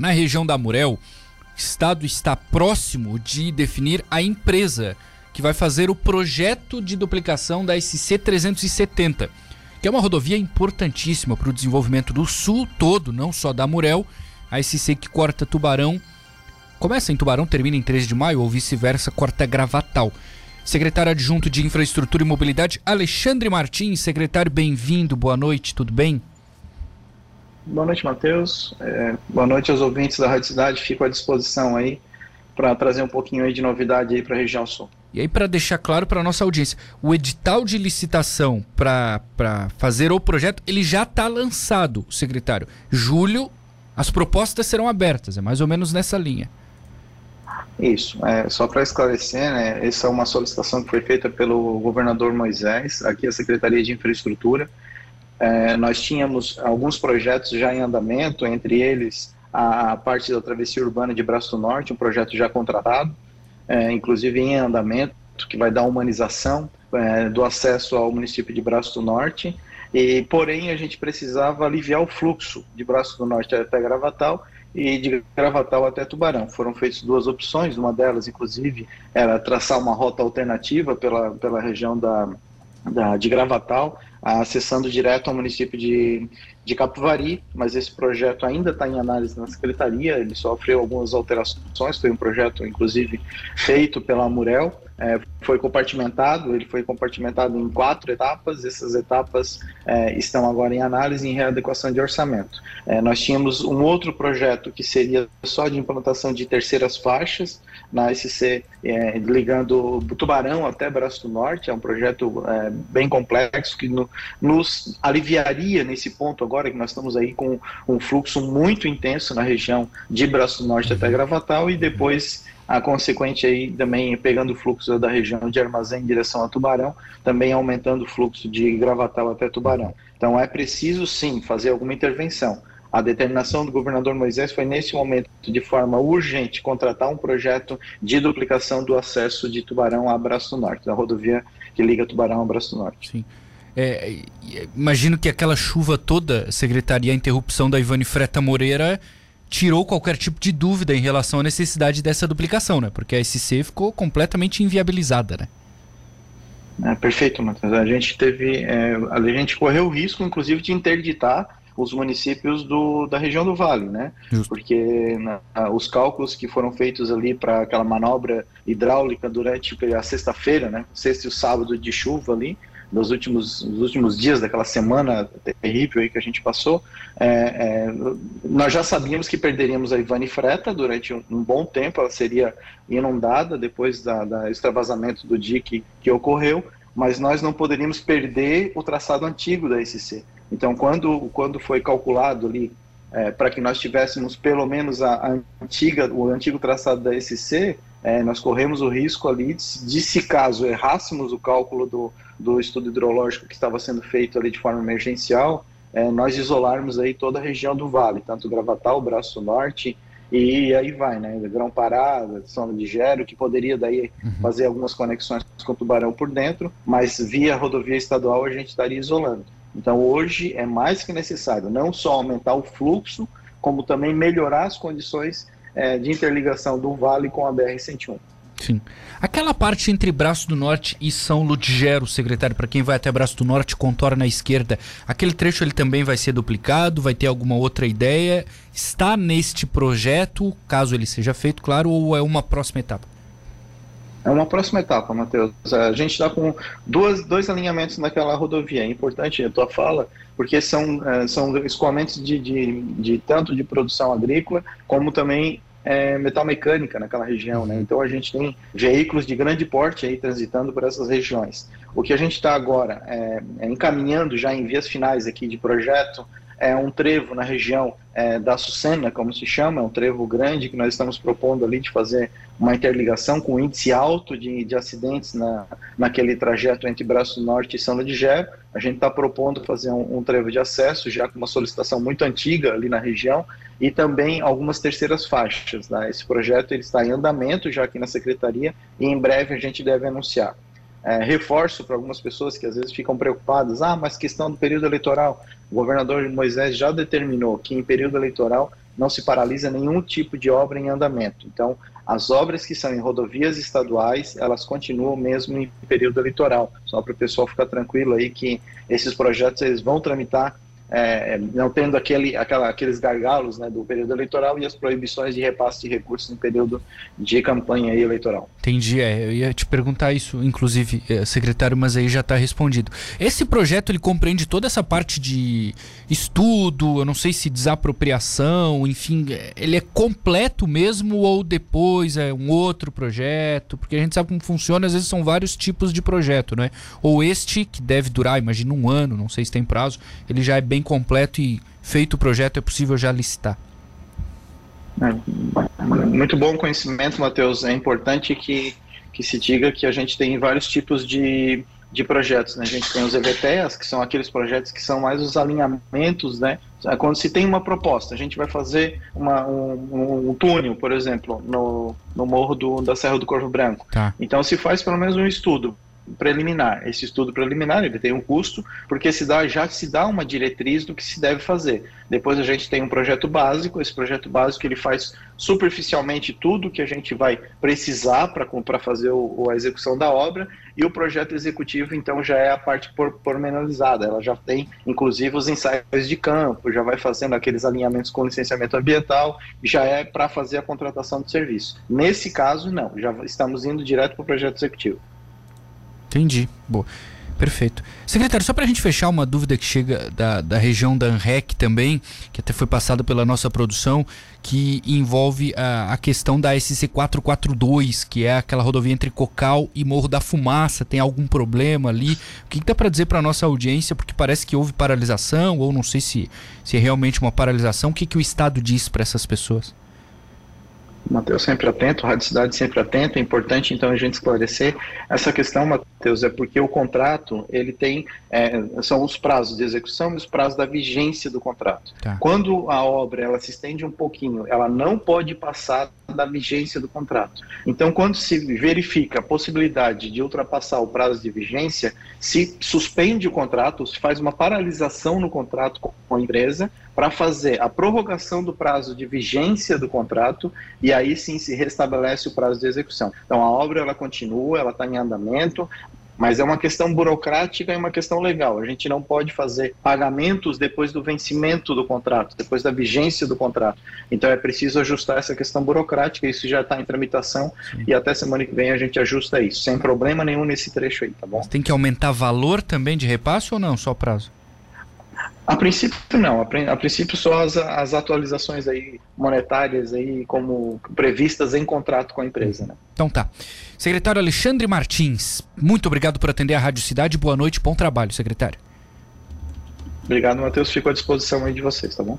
Na região da Murel, o Estado está próximo de definir a empresa que vai fazer o projeto de duplicação da SC 370, que é uma rodovia importantíssima para o desenvolvimento do sul todo, não só da Murel, a SC que corta Tubarão, começa em Tubarão, termina em 13 de maio, ou vice-versa, corta Gravatal. Secretário Adjunto de Infraestrutura e Mobilidade, Alexandre Martins. Secretário, bem-vindo, boa noite, tudo bem? Boa noite, Matheus. É, boa noite aos ouvintes da Rádio Cidade. Fico à disposição aí para trazer um pouquinho aí de novidade aí para a região sul. E aí, para deixar claro para nossa audiência, o edital de licitação para fazer o projeto, ele já está lançado, secretário. Julho, as propostas serão abertas, é mais ou menos nessa linha. Isso, é, só para esclarecer, né, essa é uma solicitação que foi feita pelo governador Moisés, aqui a Secretaria de Infraestrutura. É, nós tínhamos alguns projetos já em andamento, entre eles a parte da travessia urbana de Braço do Norte, um projeto já contratado, é, inclusive em andamento, que vai dar humanização é, do acesso ao município de Braço do Norte. E, porém, a gente precisava aliviar o fluxo de Braço do Norte até Gravatal e de Gravatal até Tubarão. Foram feitas duas opções, uma delas, inclusive, era traçar uma rota alternativa pela, pela região da, da, de Gravatal, acessando direto ao município de, de Capivari, mas esse projeto ainda está em análise na secretaria, ele sofreu algumas alterações, foi um projeto, inclusive, feito pela Murel, é, foi compartimentado, ele foi compartimentado em quatro etapas, essas etapas é, estão agora em análise em readequação de orçamento. É, nós tínhamos um outro projeto que seria só de implantação de terceiras faixas, na SC, é, ligando Tubarão até Braço do Norte, é um projeto é, bem complexo que no, nos aliviaria nesse ponto agora, que nós estamos aí com um fluxo muito intenso na região de Braço Norte até Gravatal e depois a consequente aí também pegando o fluxo da região de armazém em direção a Tubarão, também aumentando o fluxo de Gravatal até Tubarão. Então é preciso sim fazer alguma intervenção. A determinação do governador Moisés foi nesse momento de forma urgente contratar um projeto de duplicação do acesso de Tubarão a Braço do Norte, da rodovia que liga Tubarão a Braço do Norte. Sim. É, imagino que aquela chuva toda, secretaria, a interrupção da Ivane Freta Moreira tirou qualquer tipo de dúvida em relação à necessidade dessa duplicação, né? Porque a SC ficou completamente inviabilizada, né? É, perfeito, Matheus. A gente teve, é, a gente correu o risco, inclusive, de interditar os municípios do, da região do Vale, né? Justo. Porque na, os cálculos que foram feitos ali para aquela manobra hidráulica durante a sexta-feira, né? Sexta e o sábado de chuva ali, nos últimos, nos últimos dias daquela semana terrível aí que a gente passou, é, é, nós já sabíamos que perderíamos a Ivane Freta durante um, um bom tempo, ela seria inundada depois da, da extravasamento do dique que ocorreu, mas nós não poderíamos perder o traçado antigo da SC. Então, quando, quando foi calculado ali é, para que nós tivéssemos pelo menos a, a, antiga, o antigo traçado da SC, é, nós corremos o risco ali de, de, se caso errássemos o cálculo do, do estudo hidrológico que estava sendo feito ali de forma emergencial, é, nós isolarmos aí toda a região do vale, tanto Gravatal, Braço Norte, e aí vai, né? Grão Pará, São de Gero, que poderia daí uhum. fazer algumas conexões com o Tubarão por dentro, mas via rodovia estadual a gente estaria isolando. Então hoje é mais que necessário não só aumentar o fluxo, como também melhorar as condições é, de interligação do Vale com a BR-101. Sim. Aquela parte entre Braço do Norte e São Ludgero, secretário, para quem vai até Braço do Norte, contorna à esquerda, aquele trecho ele também vai ser duplicado, vai ter alguma outra ideia? Está neste projeto, caso ele seja feito, claro, ou é uma próxima etapa? É uma próxima etapa, Matheus. A gente está com duas, dois alinhamentos naquela rodovia. É importante a tua fala, porque são, é, são escoamentos de, de, de tanto de produção agrícola, como também é, metal mecânica naquela região, né? Então a gente tem veículos de grande porte aí transitando por essas regiões. O que a gente está agora é, é, encaminhando já em vias finais aqui de projeto é um trevo na região é, da Sucena, como se chama, é um trevo grande que nós estamos propondo ali de fazer uma interligação com índice alto de, de acidentes na, naquele trajeto entre Braço Norte e São Ludgero. A gente está propondo fazer um, um, trevo de acesso, já com uma solicitação muito antiga ali na região, e também algumas terceiras faixas. Né? Esse projeto ele está em andamento já aqui na Secretaria, e em breve a gente deve anunciar. É, reforço para algumas pessoas que às vezes ficam preocupadas, ah, mas questão do período eleitoral, o governador Moisés já determinou que em período eleitoral não se paralisa nenhum tipo de obra em andamento. Então, as obras que são em rodovias estaduais, elas continuam mesmo em período eleitoral. Só para o pessoal ficar tranquilo aí que esses projetos eles vão tramitar é, não tendo aquele, aquela, aqueles gargalos né, do período eleitoral e as proibições de repasse de recursos em período de campanha eleitoral. Entendi, é, eu ia te perguntar isso, inclusive, é, secretário, mas aí já está respondido. Esse projeto ele compreende toda essa parte de estudo, eu não sei se desapropriação, enfim, é, ele é completo mesmo ou depois é um outro projeto? Porque a gente sabe como funciona, às vezes são vários tipos de projeto, né? Ou este, que deve durar, imagina um ano, não sei se tem prazo, ele já é bem completo e feito o projeto é possível já licitar. É, muito bom conhecimento, Matheus. É importante que, que se diga que a gente tem vários tipos de, de projetos. Né? A gente tem os EVTEAs, que são aqueles projetos que são mais os alinhamentos, né? Quando se tem uma proposta, a gente vai fazer uma, um, um, túnel, por exemplo, no, no morro do, da Serra do Corvo Branco. Tá. Então se faz pelo menos um estudo preliminar. Esse estudo preliminar ele tem um custo, porque se dá, já se dá uma diretriz do que se deve fazer. Depois a gente tem um projeto básico, esse projeto básico ele faz superficialmente tudo que a gente vai precisar para fazer o, a execução da obra, e o projeto executivo então já é a parte por, pormenorizada, ela já tem inclusive os ensaios de campo, já vai fazendo aqueles alinhamentos com licenciamento ambiental, já é para fazer a contratação do serviço. Nesse caso, não, já estamos indo direto para o projeto executivo. Entendi. Boa. Perfeito. Secretário, só para a gente fechar uma dúvida que chega da, da região da ANREC também, que até foi passada pela nossa produção, que envolve a, a questão da SC 442, que é aquela rodovia entre Cocal e Morro da Fumaça. Tem algum problema ali? O que, que dá para dizer para nossa audiência? Porque parece que houve paralisação, ou não sei se, se é realmente uma paralisação. O que, que o Estado diz para essas pessoas? Matheus sempre atento, Rádio Cidade sempre atento. É importante então a gente esclarecer essa questão, Matheus, é porque o contrato ele tem é, são os prazos de execução e os prazos da vigência do contrato. Tá. Quando a obra ela se estende um pouquinho, ela não pode passar da vigência do contrato. Então, quando se verifica a possibilidade de ultrapassar o prazo de vigência, se suspende o contrato, se faz uma paralisação no contrato com a empresa para fazer a prorrogação do prazo de vigência do contrato e aí sim se restabelece o prazo de execução. Então a obra ela continua, ela está em andamento, mas é uma questão burocrática e uma questão legal. A gente não pode fazer pagamentos depois do vencimento do contrato, depois da vigência do contrato. Então é preciso ajustar essa questão burocrática, isso já está em tramitação Sim. e até semana que vem a gente ajusta isso, sem problema nenhum nesse trecho aí, tá bom? tem que aumentar valor também de repasse ou não, só prazo? A princípio não, a, princípio só as, as atualizações aí monetárias aí como previstas em contrato com a empresa. Né? Então tá. Secretário Alexandre Martins, muito obrigado por atender a Rádio Cidade. Boa noite, bom trabalho, secretário. Obrigado, Matheus. Fico à disposição aí de vocês, tá bom?